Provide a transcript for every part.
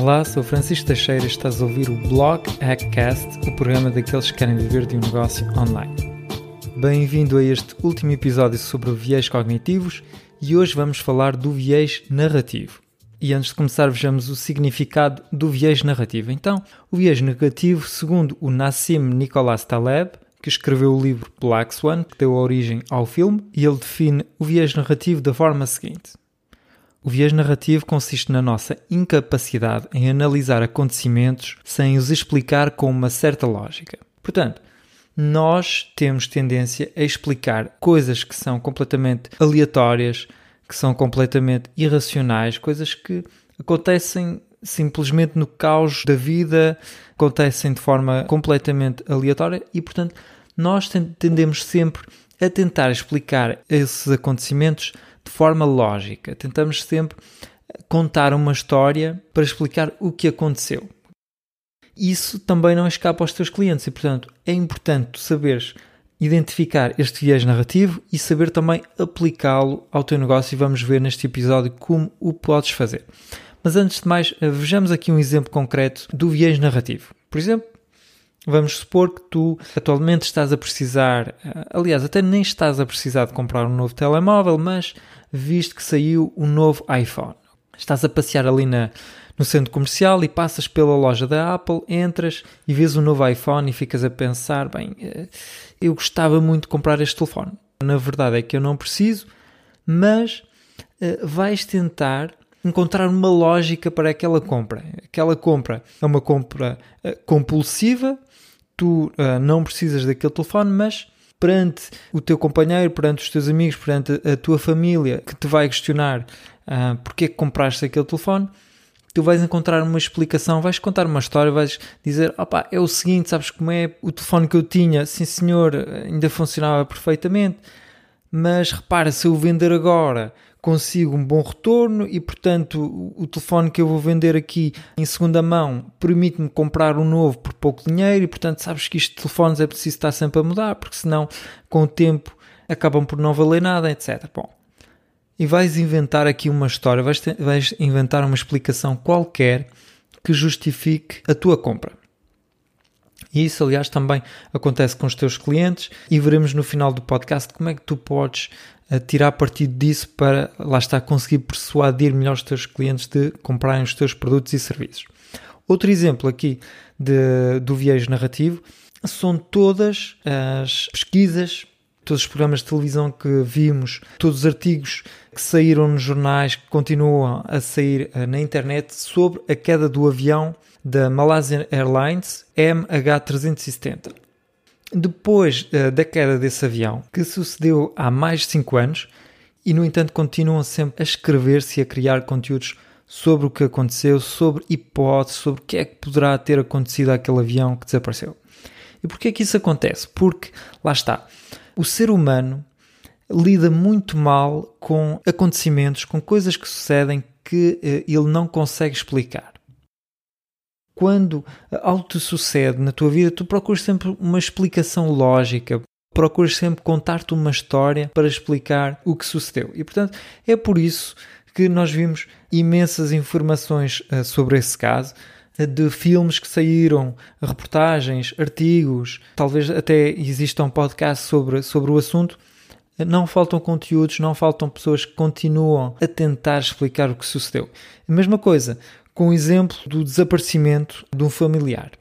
Olá, sou Francisco Teixeira e estás a ouvir o Blog Hackcast, o programa daqueles que querem viver de um negócio online. Bem-vindo a este último episódio sobre viés cognitivos e hoje vamos falar do viés narrativo. E antes de começar, vejamos o significado do viés narrativo. Então, o viés negativo, segundo o Nassim Nicholas Taleb, que escreveu o livro Black Swan, que deu origem ao filme, e ele define o viés narrativo da forma seguinte: o viés narrativo consiste na nossa incapacidade em analisar acontecimentos sem os explicar com uma certa lógica. Portanto, nós temos tendência a explicar coisas que são completamente aleatórias, que são completamente irracionais, coisas que acontecem simplesmente no caos da vida, acontecem de forma completamente aleatória e, portanto, nós tendemos sempre a tentar explicar esses acontecimentos de forma lógica. Tentamos sempre contar uma história para explicar o que aconteceu. Isso também não escapa aos teus clientes e, portanto, é importante saberes identificar este viés narrativo e saber também aplicá-lo ao teu negócio e vamos ver neste episódio como o podes fazer. Mas antes de mais, vejamos aqui um exemplo concreto do viés narrativo. Por exemplo, Vamos supor que tu atualmente estás a precisar, eh, aliás, até nem estás a precisar de comprar um novo telemóvel, mas visto que saiu um novo iPhone. Estás a passear ali na, no centro comercial e passas pela loja da Apple, entras e vês um novo iPhone e ficas a pensar: bem, eh, eu gostava muito de comprar este telefone. Na verdade é que eu não preciso, mas uh, vais tentar encontrar uma lógica para aquela compra. Aquela compra é uma compra compulsiva tu uh, não precisas daquele telefone, mas perante o teu companheiro, perante os teus amigos, perante a tua família que te vai questionar uh, porque é que compraste aquele telefone, tu vais encontrar uma explicação, vais contar uma história, vais dizer: opá, é o seguinte, sabes como é? O telefone que eu tinha, sim senhor, ainda funcionava perfeitamente, mas repara, se eu vender agora consigo um bom retorno e, portanto, o telefone que eu vou vender aqui em segunda mão permite-me comprar um novo por pouco dinheiro e, portanto, sabes que isto de telefones é preciso estar sempre a mudar, porque senão, com o tempo, acabam por não valer nada, etc. Bom, e vais inventar aqui uma história, vais, ter, vais inventar uma explicação qualquer que justifique a tua compra. E isso, aliás, também acontece com os teus clientes e veremos no final do podcast como é que tu podes tirar partido disso para, lá está, conseguir persuadir melhor os teus clientes de comprarem os teus produtos e serviços. Outro exemplo aqui de, do viés narrativo são todas as pesquisas, todos os programas de televisão que vimos, todos os artigos que saíram nos jornais, que continuam a sair uh, na internet sobre a queda do avião da Malaysian Airlines MH370. Depois uh, da queda desse avião, que sucedeu há mais de 5 anos, e no entanto continuam sempre a escrever-se e a criar conteúdos sobre o que aconteceu, sobre hipóteses, sobre o que é que poderá ter acontecido àquele avião que desapareceu. E porquê é que isso acontece? Porque, lá está, o ser humano lida muito mal com acontecimentos, com coisas que sucedem que uh, ele não consegue explicar quando algo te sucede na tua vida, tu procuras sempre uma explicação lógica, procuras sempre contar-te uma história para explicar o que sucedeu. E portanto, é por isso que nós vimos imensas informações uh, sobre esse caso, uh, de filmes que saíram, reportagens, artigos, talvez até exista um podcast sobre, sobre o assunto. Não faltam conteúdos, não faltam pessoas que continuam a tentar explicar o que sucedeu. A mesma coisa com o exemplo do desaparecimento de um familiar.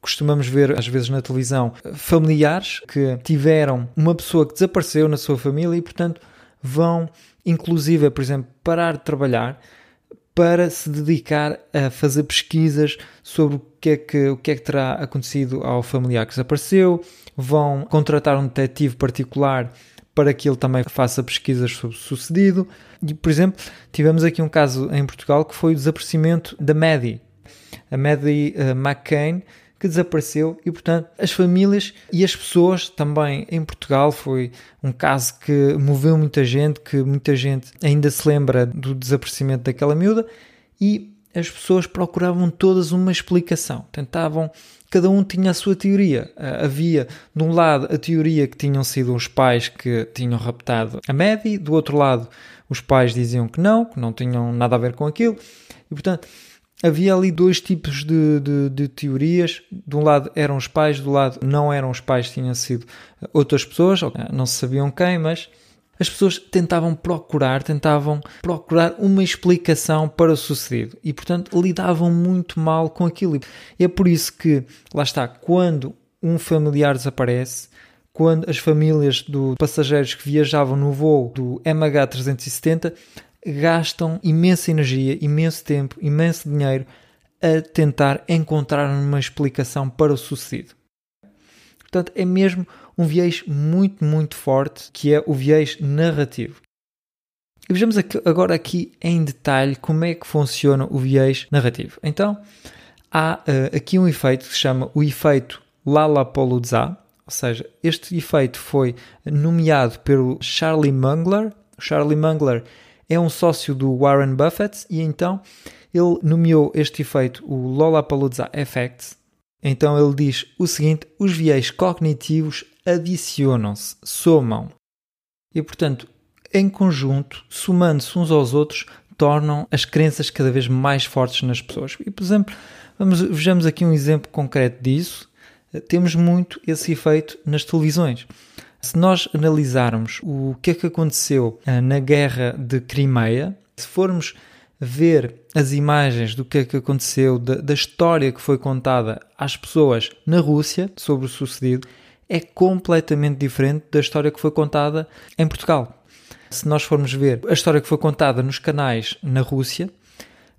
Costumamos ver, às vezes, na televisão, familiares que tiveram uma pessoa que desapareceu na sua família e, portanto, vão, inclusive, por exemplo, parar de trabalhar para se dedicar a fazer pesquisas sobre o que é que, o que, é que terá acontecido ao familiar que desapareceu, vão contratar um detetive particular para que ele também faça pesquisas sobre o sucedido. E, por exemplo, tivemos aqui um caso em Portugal que foi o desaparecimento da Maddie, a Maddie uh, McCain, que desapareceu e, portanto, as famílias e as pessoas também em Portugal foi um caso que moveu muita gente, que muita gente ainda se lembra do desaparecimento daquela miúda e as pessoas procuravam todas uma explicação, tentavam cada um tinha a sua teoria. Ah, havia, de um lado, a teoria que tinham sido os pais que tinham raptado a Maddie, do outro lado, os pais diziam que não, que não tinham nada a ver com aquilo, e portanto, havia ali dois tipos de, de, de, teorias. De um lado eram os pais, do lado não eram os pais, tinham sido outras pessoas, não se sabiam quem, mas as pessoas tentavam procurar, tentavam procurar uma explicação para o sucedido e, portanto, lidavam muito mal com aquilo. E é por isso que, lá está, quando um familiar desaparece, quando as famílias dos passageiros que viajavam no voo do MH370 gastam imensa energia, imenso tempo, imenso dinheiro a tentar encontrar uma explicação para o sucedido. Portanto, é mesmo um viés muito, muito forte que é o viés narrativo. E vejamos agora aqui em detalhe como é que funciona o viés narrativo. Então, há uh, aqui um efeito que se chama o efeito Lollapalooza, ou seja, este efeito foi nomeado pelo Charlie Munger. O Charlie Munger é um sócio do Warren Buffett e então ele nomeou este efeito o Lollapalooza Effect. Então ele diz o seguinte: os viés cognitivos adicionam-se, somam. E portanto, em conjunto, somando-se uns aos outros, tornam as crenças cada vez mais fortes nas pessoas. E, por exemplo, vamos, vejamos aqui um exemplo concreto disso. Temos muito esse efeito nas televisões. Se nós analisarmos o que é que aconteceu eh, na guerra de Crimeia, se formos ver as imagens do que é que aconteceu, da, da história que foi contada às pessoas na Rússia sobre o sucedido, é completamente diferente da história que foi contada em Portugal. Se nós formos ver a história que foi contada nos canais na Rússia,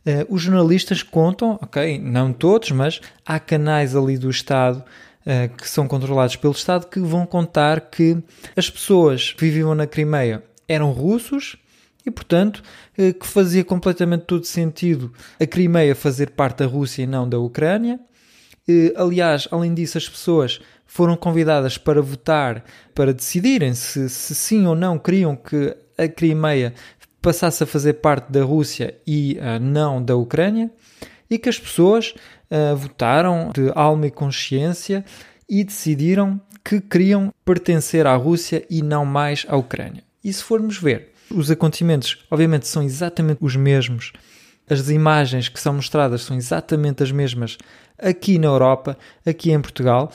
eh, os jornalistas contam, ok, não todos, mas há canais ali do Estado eh, que são controlados pelo Estado que vão contar que as pessoas que viviam na Crimeia eram russos e, portanto, eh, que fazia completamente todo sentido a Crimeia fazer parte da Rússia e não da Ucrânia. Aliás, além disso, as pessoas foram convidadas para votar, para decidirem se, se sim ou não queriam que a Crimeia passasse a fazer parte da Rússia e uh, não da Ucrânia, e que as pessoas votaram de alma e consciência e decidiram que queriam pertencer à Rússia e não mais à Ucrânia. E se formos ver, os acontecimentos, obviamente, são exatamente os mesmos, as imagens que são mostradas são exatamente as mesmas aqui na Europa, aqui em Portugal,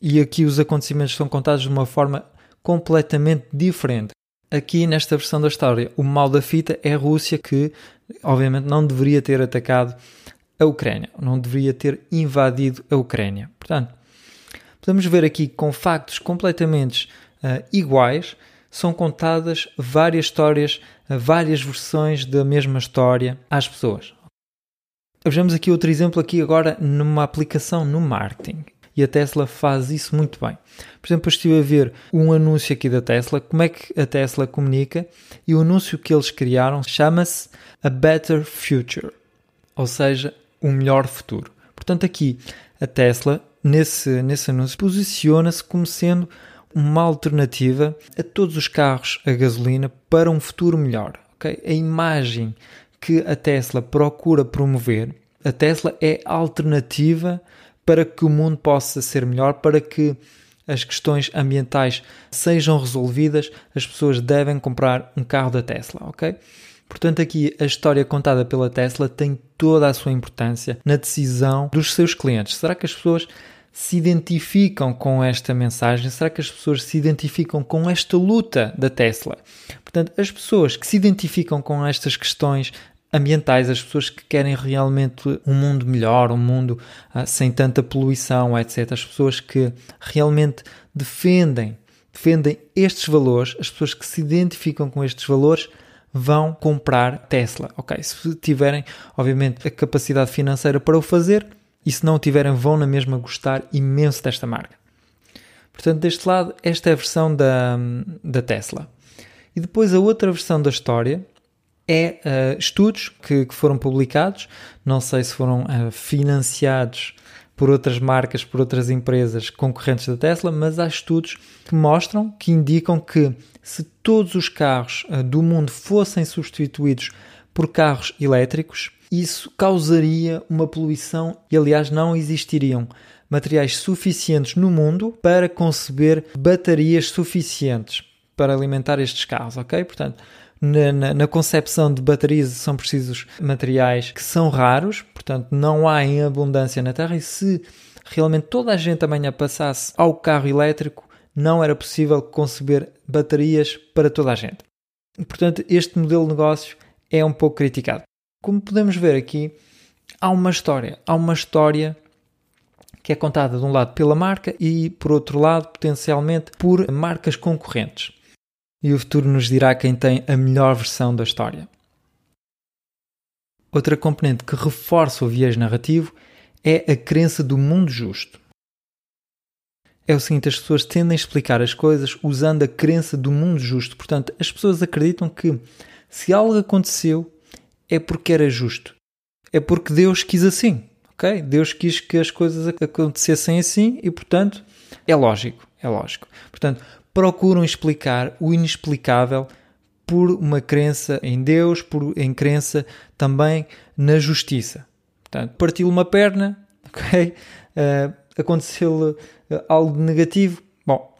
e aqui os acontecimentos são contados de uma forma completamente diferente. Aqui nesta versão da história, o mal da fita é a Rússia que, obviamente, não deveria ter atacado a Ucrânia, não deveria ter invadido a Ucrânia. Portanto, podemos ver aqui com factos completamente uh, iguais, são contadas várias histórias, várias versões da mesma história às pessoas. Vejamos aqui outro exemplo aqui agora numa aplicação no marketing. E a Tesla faz isso muito bem. Por exemplo, eu estive a ver um anúncio aqui da Tesla, como é que a Tesla comunica, e o anúncio que eles criaram chama-se A Better Future, ou seja, um melhor futuro. Portanto, aqui a Tesla, nesse, nesse anúncio, posiciona-se como sendo uma alternativa a todos os carros a gasolina para um futuro melhor. Okay? A imagem que a Tesla procura promover, a Tesla é alternativa para que o mundo possa ser melhor, para que as questões ambientais sejam resolvidas, as pessoas devem comprar um carro da Tesla, ok? Portanto, aqui a história contada pela Tesla tem toda a sua importância na decisão dos seus clientes. Será que as pessoas se identificam com esta mensagem? Será que as pessoas se identificam com esta luta da Tesla? Portanto, as pessoas que se identificam com estas questões ambientais, as pessoas que querem realmente um mundo melhor, um mundo ah, sem tanta poluição, etc. As pessoas que realmente defendem, defendem estes valores, as pessoas que se identificam com estes valores vão comprar Tesla. Ok, se tiverem, obviamente, a capacidade financeira para o fazer e se não tiverem, vão na mesma gostar imenso desta marca. Portanto, deste lado, esta é a versão da, da Tesla. E depois a outra versão da história é uh, estudos que, que, foram publicados, não sei se foram uh, financiados por outras marcas, por outras empresas concorrentes da Tesla, mas há estudos que mostram, que indicam que se todos os carros uh, do mundo fossem substituídos por carros elétricos, isso causaria uma poluição e, aliás, não existiriam materiais suficientes no mundo para conceber baterias suficientes para alimentar estes carros, ok? Portanto, na, na, na, concepção de baterias são precisos materiais que são raros, portanto não há em abundância na Terra, e se realmente toda a gente amanhã passasse ao carro elétrico, não era possível conceber baterias para toda a gente. Portanto, este modelo de negócio é um pouco criticado. Como podemos ver aqui, há uma história, há uma história que é contada de um lado pela marca e por outro lado, potencialmente, por marcas concorrentes. E o futuro nos dirá quem tem a melhor versão da história. Outra componente que reforça o viés narrativo é a crença do mundo justo. É o seguinte: as pessoas tendem a explicar as coisas usando a crença do mundo justo. Portanto, as pessoas acreditam que se algo aconteceu é porque era justo, é porque Deus quis assim ok? Deus quis que as coisas acontecessem assim e, portanto, é lógico, é lógico. Portanto, procuram explicar o inexplicável por uma crença em Deus, por em crença também na justiça. Portanto, partiu uma perna, ok? Uh, Aconteceu-lhe uh, algo negativo, bom,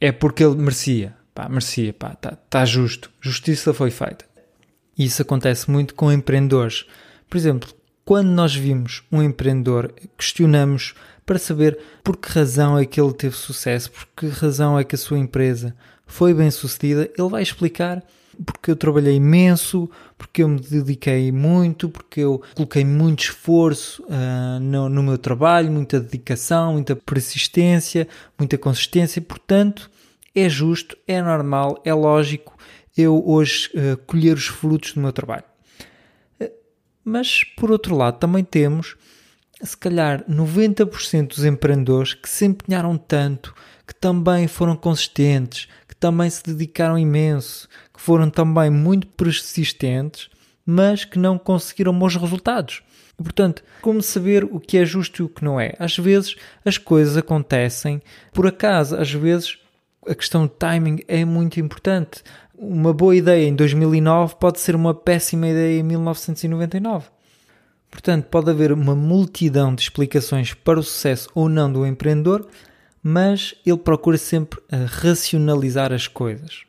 é porque ele merecia, pá, merecia, pá, está tá justo, justiça foi feita. Isso acontece muito com empreendedores. Por exemplo, quando nós vimos um empreendedor, questionamos para saber por que razão é que ele teve sucesso, por que razão é que a sua empresa foi bem sucedida, ele vai explicar porque eu trabalhei imenso, porque eu me dediquei muito, porque eu coloquei muito esforço uh, no, no, meu trabalho, muita dedicação, muita persistência, muita consistência, portanto é justo, é normal, é lógico eu hoje uh, colher os frutos do meu trabalho. Mas, por outro lado, também temos, se calhar, 90% dos empreendedores que se empenharam tanto, que também foram consistentes, que também se dedicaram imenso, que foram também muito persistentes, mas que não conseguiram bons resultados. E, portanto, como saber o que é justo e o que não é? Às vezes as coisas acontecem por acaso, às vezes a questão de timing é muito importante uma boa ideia em 2009 pode ser uma péssima ideia em 1999. Portanto, pode haver uma multidão de explicações para o sucesso ou não do empreendedor, mas ele procura sempre racionalizar as coisas.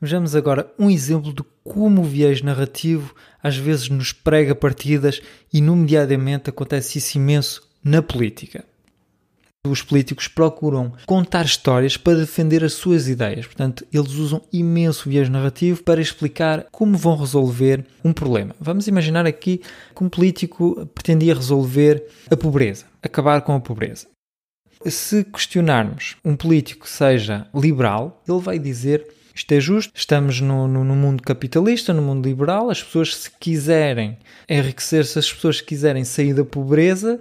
Vejamos agora um exemplo de como o viés narrativo às vezes nos prega partidas e, nomeadamente, acontece isso imenso na política os políticos procuram contar histórias para defender as suas ideias. Portanto, eles usam imenso viés narrativo para explicar como vão resolver um problema. Vamos imaginar aqui que um político pretendia resolver a pobreza, acabar com a pobreza. Se questionarmos um político que seja liberal, ele vai dizer isto é justo, estamos no, no, no, mundo capitalista, no mundo liberal, as pessoas se quiserem enriquecer-se, as pessoas quiserem sair da pobreza,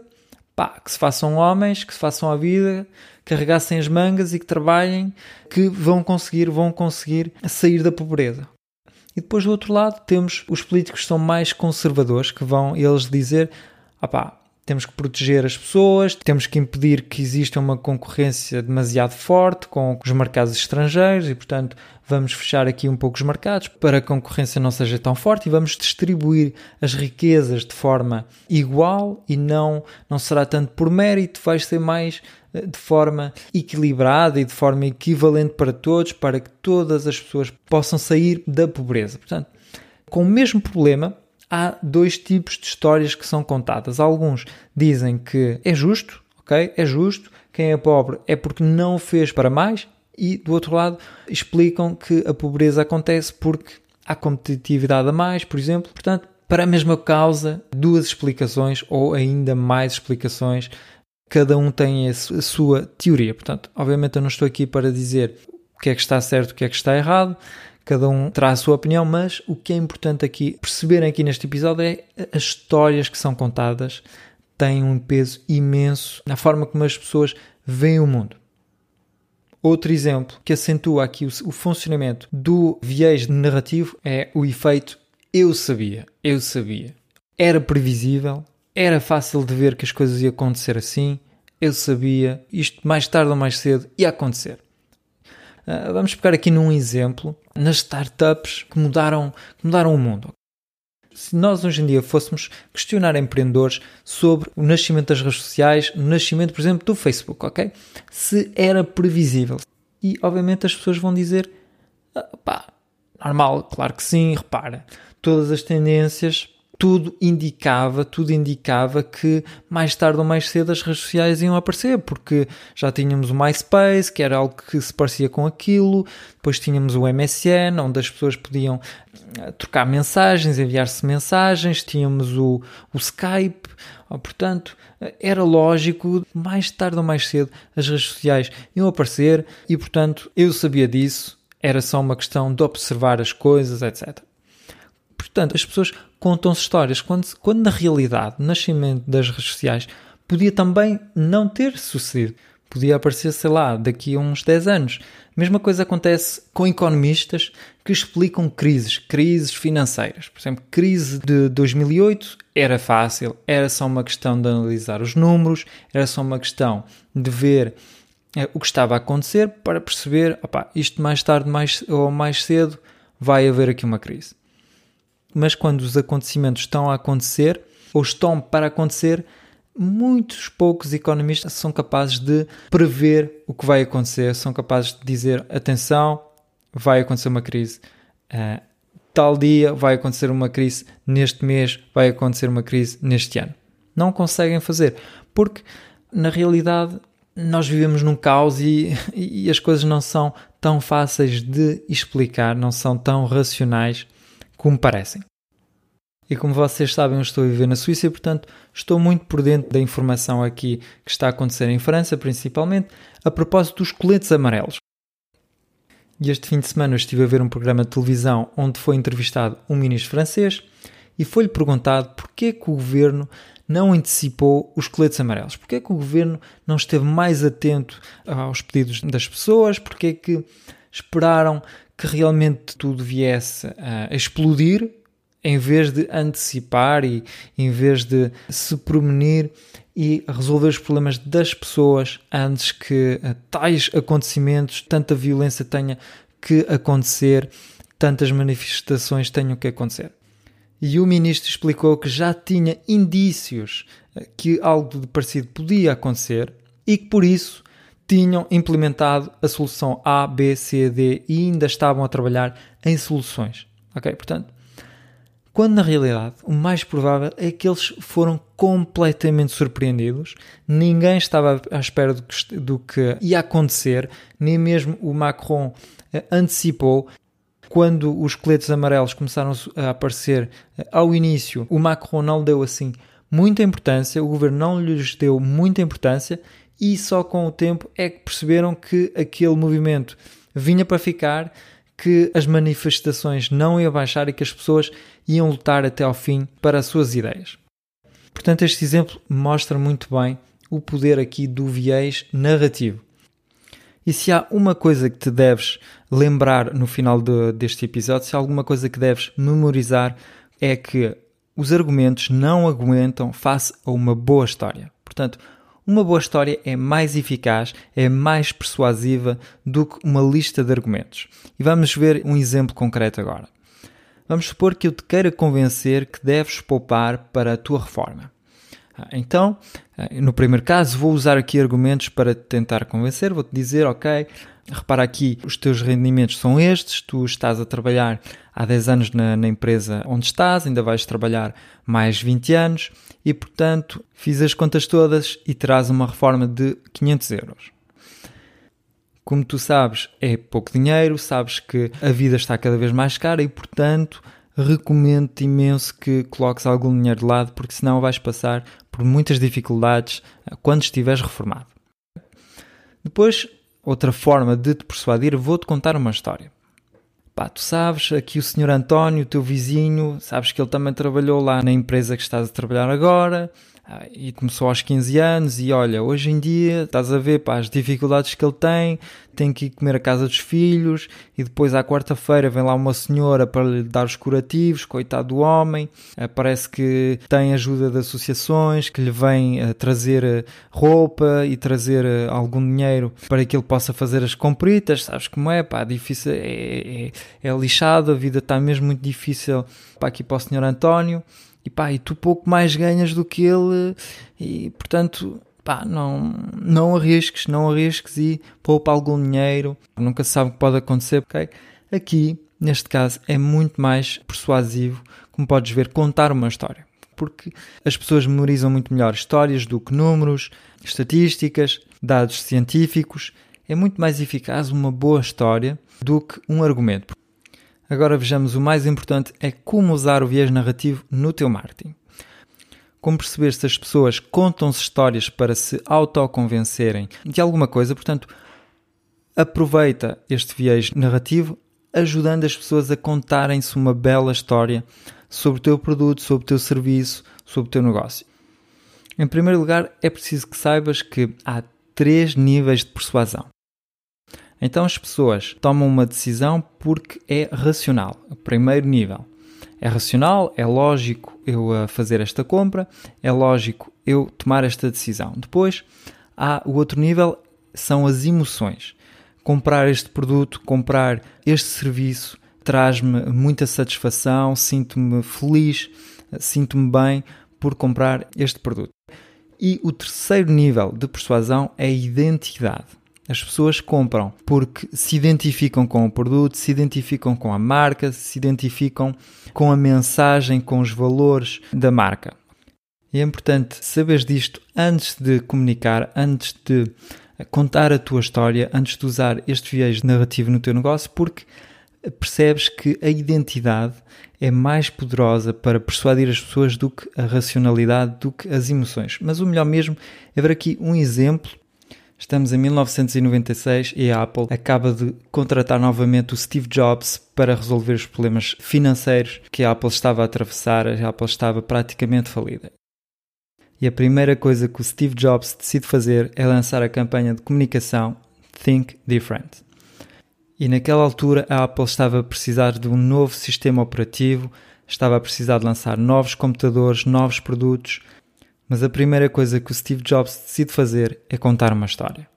pá, que se façam homens, que se façam a vida, carregassem as mangas e que trabalhem, que vão conseguir, vão conseguir sair da pobreza. E depois do outro lado temos os políticos que são mais conservadores, que vão eles dizer, ah pá, temos que proteger as pessoas, temos que impedir que exista uma concorrência demasiado forte com os mercados estrangeiros e, portanto, vamos fechar aqui um pouco os mercados para a concorrência não seja tão forte e vamos distribuir as riquezas de forma igual e não, não será tanto por mérito, vai ser mais eh, de forma equilibrada e de forma equivalente para todos, para que todas as pessoas possam sair da pobreza. Portanto, com o mesmo problema, há dois tipos de histórias que são contadas. Alguns dizem que é justo, ok? É justo, quem é pobre é porque não fez para mais, e do outro lado explicam que a pobreza acontece porque há competitividade a mais, por exemplo. Portanto, para a mesma causa, duas explicações ou ainda mais explicações. Cada um tem a sua teoria. Portanto, obviamente eu não estou aqui para dizer o que é que está certo, o que é que está errado cada um terá a sua opinião, mas o que é importante aqui perceberem aqui neste episódio é as histórias que são contadas têm um peso imenso na forma como as pessoas veem o mundo. Outro exemplo que acentua aqui o, funcionamento do viés narrativo é o efeito eu sabia, eu sabia. Era previsível, era fácil de ver que as coisas iam acontecer assim, eu sabia, isto mais tarde ou mais cedo ia acontecer. Uh, vamos pegar aqui num exemplo nas startups que mudaram, que mudaram o mundo. Se nós hoje em dia fôssemos questionar empreendedores sobre o nascimento das redes sociais, o nascimento, por exemplo, do Facebook, ok? Se era previsível. E obviamente as pessoas vão dizer: ah, pá, Normal, claro que sim, repara. Todas as tendências tudo indicava, tudo indicava que mais tarde ou mais cedo as redes sociais iam aparecer, porque já tínhamos o MySpace, que era algo que se parecia com aquilo, depois tínhamos o MSN, onde as pessoas podiam eh, trocar mensagens, enviar-se mensagens, tínhamos o, o Skype, portanto, eh, era lógico, mais tarde ou mais cedo as redes sociais iam aparecer e, portanto, eu sabia disso, era só uma questão de observar as coisas, etc. Portanto, as pessoas contam-se histórias, quando, quando na realidade o nascimento das redes sociais podia também não ter sucedido. Podia aparecer, sei lá, daqui a uns 10 anos. Mesma coisa acontece com economistas que explicam crises, crises financeiras. Por exemplo, crise de 2008 era fácil, era só uma questão de analisar os números, era só uma questão de ver é, o que estava a acontecer para perceber, opa, isto mais tarde mais, ou mais cedo vai haver aqui uma crise mas quando os acontecimentos estão a acontecer ou estão para acontecer, muitos poucos economistas são capazes de prever o que vai acontecer, são capazes de dizer: atenção, vai acontecer uma crise. Uh, tal dia vai acontecer uma crise, neste mês vai acontecer uma crise, neste ano. Não conseguem fazer, porque na realidade nós vivemos num caos e, e as coisas não são tão fáceis de explicar, não são tão racionais como parecem. E como vocês sabem, eu estou a viver na Suíça e, portanto, estou muito por dentro da informação aqui que está a acontecer em França, principalmente, a propósito dos coletes amarelos. E este fim de semana estive a ver um programa de televisão onde foi entrevistado um ministro francês e foi-lhe perguntado porquê que o governo não antecipou os coletes amarelos, porquê que o governo não esteve mais atento aos pedidos das pessoas, porquê que esperaram que realmente tudo viesse a explodir em vez de antecipar e em vez de se promenir e resolver os problemas das pessoas antes que eh, tais acontecimentos, tanta violência tenha que acontecer, tantas manifestações tenham que acontecer. E o ministro explicou que já tinha indícios eh, que algo de parecido podia acontecer e que por isso tinham implementado a solução A, B, C, D e ainda estavam a trabalhar em soluções. Ok? Portanto, quando na realidade o mais provável é que eles foram completamente surpreendidos, ninguém estava à espera do que, do que ia acontecer, nem mesmo o Macron eh, antecipou. Quando os coletes amarelos começaram a aparecer eh, ao início, o Macron não deu assim muita importância, o governo não lhes deu muita importância e só com o tempo é que perceberam que aquele movimento vinha para ficar, que as manifestações não iam baixar e que as pessoas iam lutar até ao fim para as suas ideias. Portanto, este exemplo mostra muito bem o poder aqui do viés narrativo. E se há uma coisa que te deves lembrar no final de, deste episódio, se há alguma coisa que deves memorizar, é que os argumentos não aguentam face a uma boa história. Portanto, uma boa história é mais eficaz, é mais persuasiva do que uma lista de argumentos. E vamos ver um exemplo concreto agora. Vamos supor que eu te queira convencer que deves poupar para a tua reforma. Ah, então, ah, no primeiro caso, vou usar aqui argumentos para te tentar convencer. Vou-te dizer, ok, repara aqui, os teus rendimentos são estes, tu estás a trabalhar há 10 anos na, na, empresa onde estás, ainda vais trabalhar mais 20 anos e, portanto, fiz as contas todas e terás uma reforma de 500 euros. Como tu sabes, é pouco dinheiro, sabes que a vida está cada vez mais cara e, portanto, recomendo-te imenso que coloques algum dinheiro de lado, porque senão vais passar por muitas dificuldades quando estiveres reformado. Depois, outra forma de te persuadir, vou-te contar uma história. Pá, tu sabes, aqui o senhor António, teu vizinho, sabes que ele também trabalhou lá na empresa que estás a trabalhar agora, e começou aos 15 anos e olha, hoje em dia estás a ver pá, as dificuldades que ele tem, tem que ir comer a casa dos filhos e depois à quarta-feira vem lá uma senhora para lhe dar os curativos, coitado do homem, ah, parece que tem ajuda de associações que lhe vem a trazer ah, roupa e trazer algum dinheiro para que ele possa fazer as compritas, sabes como é, pá, difícil, é, é, é lixado, a vida está mesmo muito difícil para aqui para o senhor António e pá, e tu pouco mais ganhas do que ele e portanto pá, não, não arrisques, não arrisques e poupa algum dinheiro, nunca se sabe o que pode acontecer, ok? Aqui neste caso, é muito mais persuasivo, como podes ver, contar uma história. Porque as pessoas memorizam muito melhor histórias do que números, estatísticas, dados científicos. É muito mais eficaz uma boa história do que um argumento. Agora vejamos o mais importante é como usar o viés narrativo no teu marketing. Como perceber se as pessoas contam-se histórias para se autoconvencerem de alguma coisa, portanto, aproveita este viés narrativo ajudando as pessoas a contarem-se uma bela história sobre o teu produto, sobre o teu serviço, sobre o teu negócio. Em primeiro lugar, é preciso que saibas que há três níveis de persuasão. Então as pessoas tomam uma decisão porque é racional. O primeiro nível. É racional, é lógico eu uh, fazer esta compra, é lógico eu tomar esta decisão. Depois há o outro nível, são as emoções. Comprar este produto, comprar este serviço traz-me muita satisfação, sinto-me feliz, sinto-me bem por comprar este produto. E o terceiro nível de persuasão é a identidade. As pessoas compram porque se identificam com o produto, se identificam com a marca, se identificam com a mensagem, com os valores da marca. E é importante saberes disto antes de comunicar, antes de contar a tua história, antes de usar este viés narrativo no teu negócio, porque percebes que a identidade é mais poderosa para persuadir as pessoas do que a racionalidade, do que as emoções. Mas o melhor mesmo é ver aqui um exemplo Estamos em 1996 e a Apple acaba de contratar novamente o Steve Jobs para resolver os problemas financeiros que a Apple estava a atravessar. A Apple estava praticamente falida. E a primeira coisa que o Steve Jobs decide fazer é lançar a campanha de comunicação Think Different. E naquela altura a Apple estava a precisar de um novo sistema operativo, estava a precisar de lançar novos computadores, novos produtos, mas a primeira coisa que o Steve Jobs decide fazer é contar uma história.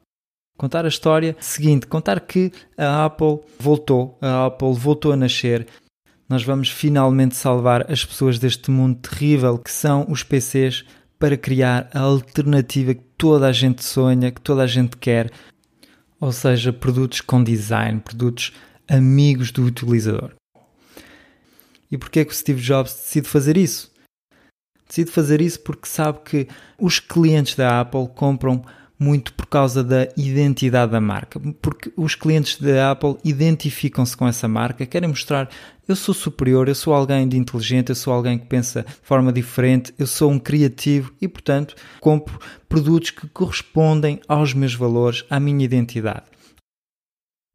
Contar a história seguinte, contar que a Apple voltou, a Apple voltou a nascer. Nós vamos finalmente salvar as pessoas deste mundo terrível que são os PCs para criar a alternativa que toda a gente sonha, que toda a gente quer, ou seja, produtos com design, produtos amigos do utilizador. E porquê é que o Steve Jobs decide fazer isso? Decide fazer isso porque sabe que os clientes da Apple compram muito por causa da identidade da marca, porque os clientes da Apple identificam-se com essa marca, querem mostrar eu sou superior, eu sou alguém de inteligente, eu sou alguém que pensa de forma diferente, eu sou um criativo e, portanto, compro produtos que correspondem aos meus valores, à minha identidade.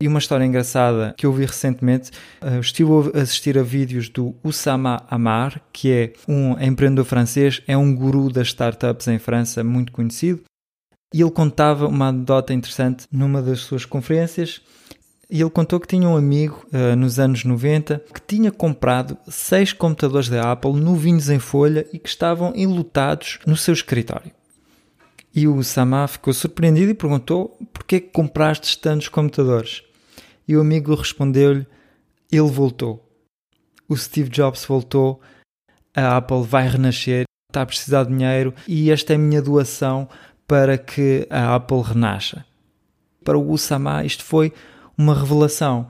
E uma história engraçada que eu vi recentemente, uh, estive a assistir a vídeos do Oussama Amar, que é um empreendedor francês, é um guru das startups em França, muito conhecido. E ele contava uma anedota interessante numa das suas conferências. E ele contou que tinha um amigo uh, nos anos 90 que tinha comprado seis computadores da Apple novinhos em folha e que estavam enlutados no seu escritório. E o Sama ficou surpreendido e perguntou: porquê que compraste tantos computadores? E o amigo respondeu-lhe: Ele voltou. O Steve Jobs voltou, a Apple vai renascer, está a precisar de dinheiro e esta é a minha doação para que a Apple renasça. Para o Usama, isto foi uma revelação.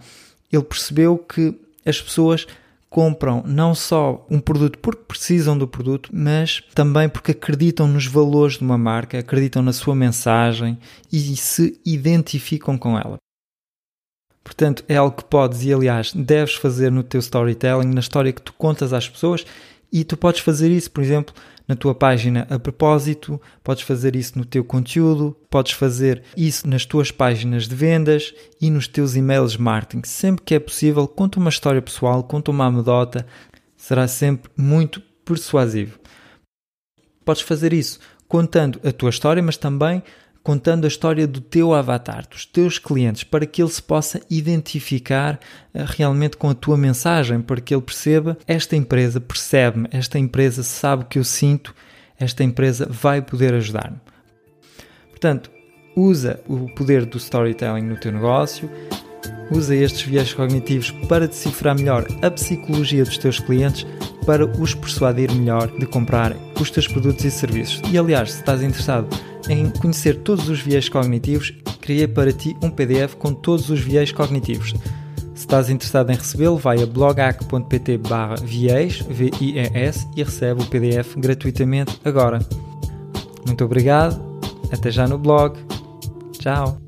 Ele percebeu que as pessoas compram não só um produto porque precisam do produto, mas também porque acreditam nos valores de uma marca, acreditam na sua mensagem e se identificam com ela. Portanto, é algo que podes e, aliás, deves fazer no teu storytelling, na história que tu contas às pessoas, e tu podes fazer isso, por exemplo, na tua página a propósito, podes fazer isso no teu conteúdo, podes fazer isso nas tuas páginas de vendas e nos teus e-mails marketing. Sempre que é possível, conta uma história pessoal, conta uma anedota, será sempre muito persuasivo. Podes fazer isso contando a tua história, mas também contando a história do teu avatar, dos teus clientes, para que ele se possa identificar eh, realmente com a tua mensagem, para que ele perceba: esta empresa percebe-me, esta empresa sabe o que eu sinto, esta empresa vai poder ajudar-me. Portanto, usa o poder do storytelling no teu negócio, usa estes viés cognitivos para decifrar melhor a psicologia dos teus clientes para os persuadir melhor de comprar os teus produtos e serviços. E aliás, se estás interessado em conhecer todos os viés cognitivos, criei para ti um PDF com todos os viés cognitivos. Se estás interessado em recebê-lo, vai a blogac.pt vies, V-I-E-S, e recebe o PDF gratuitamente agora. Muito obrigado, até já no blog. Tchau!